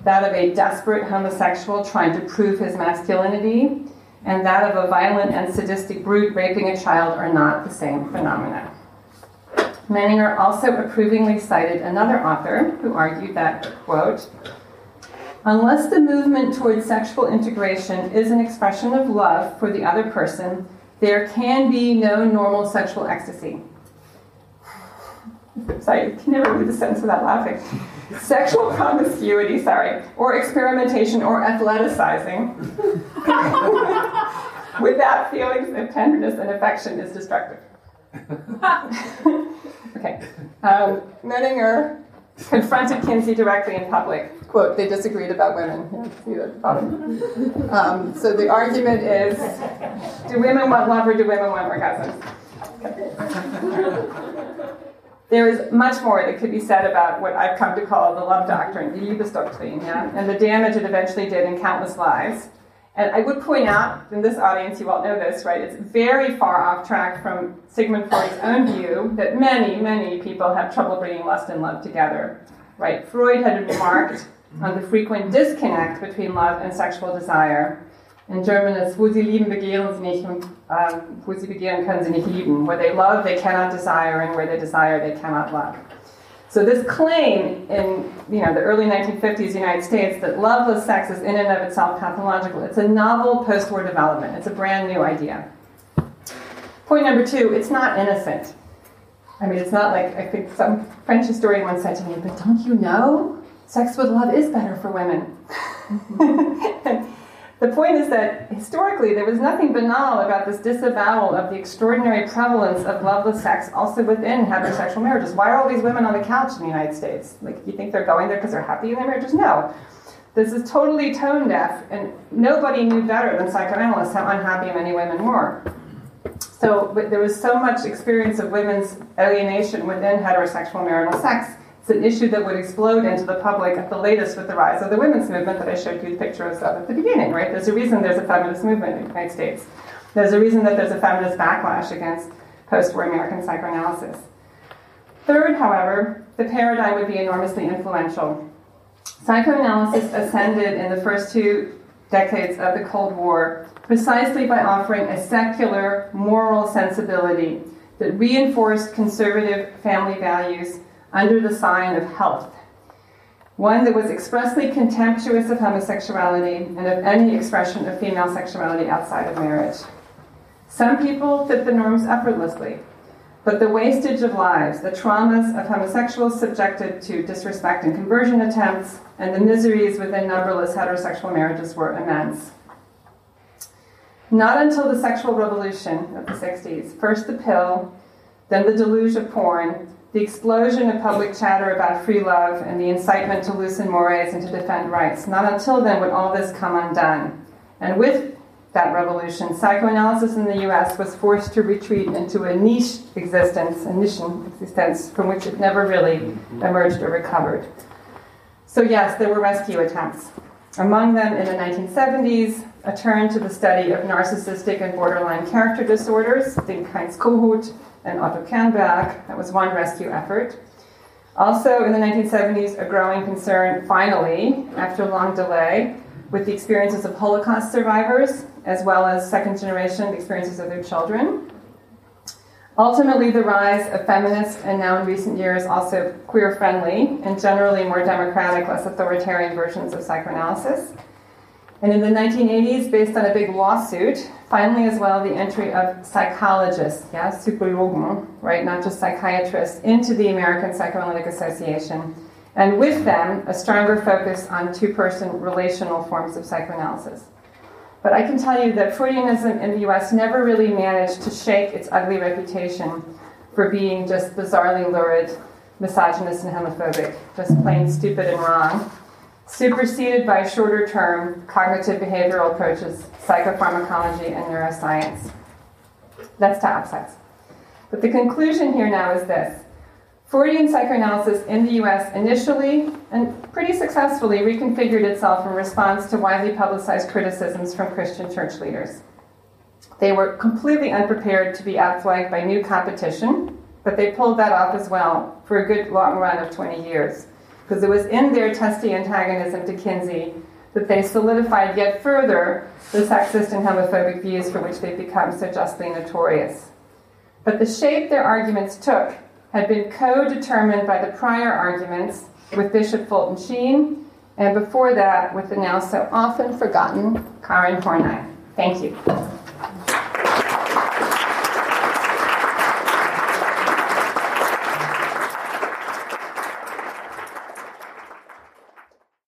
that of a desperate homosexual trying to prove his masculinity, and that of a violent and sadistic brute raping a child are not the same phenomena. Menninger also approvingly cited another author who argued that, quote, unless the movement towards sexual integration is an expression of love for the other person, there can be no normal sexual ecstasy. Sorry, I can never read the sentence without laughing. Sexual promiscuity, sorry, or experimentation or athleticizing *laughs* without feelings of tenderness and affection is destructive. *laughs* okay. Um, Menninger confronted Kinsey directly in public. Quote, they disagreed about women. Yeah, see that. Um, so the argument is do women want love or do women want orgasms? There is much more that could be said about what I've come to call the love doctrine, the Liebesdoktrin, yeah, and the damage it eventually did in countless lives. And I would point out, in this audience, you all know this, right? It's very far off track from Sigmund Freud's own view that many, many people have trouble bringing lust and love together, right? Freud had remarked on the frequent disconnect between love and sexual desire. In German, it's wo lieben, begehren sie nicht, um, wo sie begehren, können sie nicht lieben. Where they love, they cannot desire, and where they desire, they cannot love. So this claim in you know the early 1950s United States that loveless sex is in and of itself pathological, it's a novel post-war development. It's a brand new idea. Point number two, it's not innocent. I mean, it's not like I think some French historian once said to me, but don't you know? Sex with love is better for women. *laughs* *laughs* The point is that historically there was nothing banal about this disavowal of the extraordinary prevalence of loveless sex also within heterosexual marriages. Why are all these women on the couch in the United States? Like, you think they're going there because they're happy in their marriages? No. This is totally tone deaf, and nobody knew better than psychoanalysts how unhappy many women were. So there was so much experience of women's alienation within heterosexual marital sex it's an issue that would explode into the public at the latest with the rise of the women's movement that I showed you the pictures of at the beginning, right? There's a reason there's a feminist movement in the United States. There's a reason that there's a feminist backlash against post war American psychoanalysis. Third, however, the paradigm would be enormously influential. Psychoanalysis ascended in the first two decades of the Cold War precisely by offering a secular moral sensibility that reinforced conservative family values under the sign of health, one that was expressly contemptuous of homosexuality and of any expression of female sexuality outside of marriage. Some people fit the norms effortlessly, but the wastage of lives, the traumas of homosexuals subjected to disrespect and conversion attempts, and the miseries within numberless heterosexual marriages were immense. Not until the sexual revolution of the 60s, first the pill, then the deluge of porn, the explosion of public chatter about free love and the incitement to loosen mores and to defend rights. Not until then would all this come undone. And with that revolution, psychoanalysis in the US was forced to retreat into a niche existence, a niche existence from which it never really emerged or recovered. So, yes, there were rescue attempts. Among them, in the 1970s, a turn to the study of narcissistic and borderline character disorders, think Heinz Kohut, and Otto Kernberg. That was one rescue effort. Also, in the 1970s, a growing concern, finally, after a long delay, with the experiences of Holocaust survivors, as well as second generation experiences of their children. Ultimately, the rise of feminist and now in recent years also queer friendly and generally more democratic, less authoritarian versions of psychoanalysis. And in the 1980s, based on a big lawsuit, finally as well the entry of psychologists, yeah, Psychologen, right, not just psychiatrists, into the American Psychoanalytic Association. And with them, a stronger focus on two person relational forms of psychoanalysis. But I can tell you that Freudianism in the US never really managed to shake its ugly reputation for being just bizarrely lurid, misogynist, and homophobic, just plain stupid and wrong superseded by shorter term cognitive behavioral approaches, psychopharmacology, and neuroscience. That's to upsides. But the conclusion here now is this Freudian psychoanalysis in the US initially and pretty successfully reconfigured itself in response to widely publicized criticisms from Christian church leaders. They were completely unprepared to be outflanked by new competition, but they pulled that off as well for a good long run of 20 years because it was in their testy antagonism to Kinsey that they solidified yet further the sexist and homophobic views for which they've become so justly notorious. But the shape their arguments took had been co determined by the prior arguments with Bishop Fulton Sheen, and before that with the now so often forgotten Karen Horney. Thank you.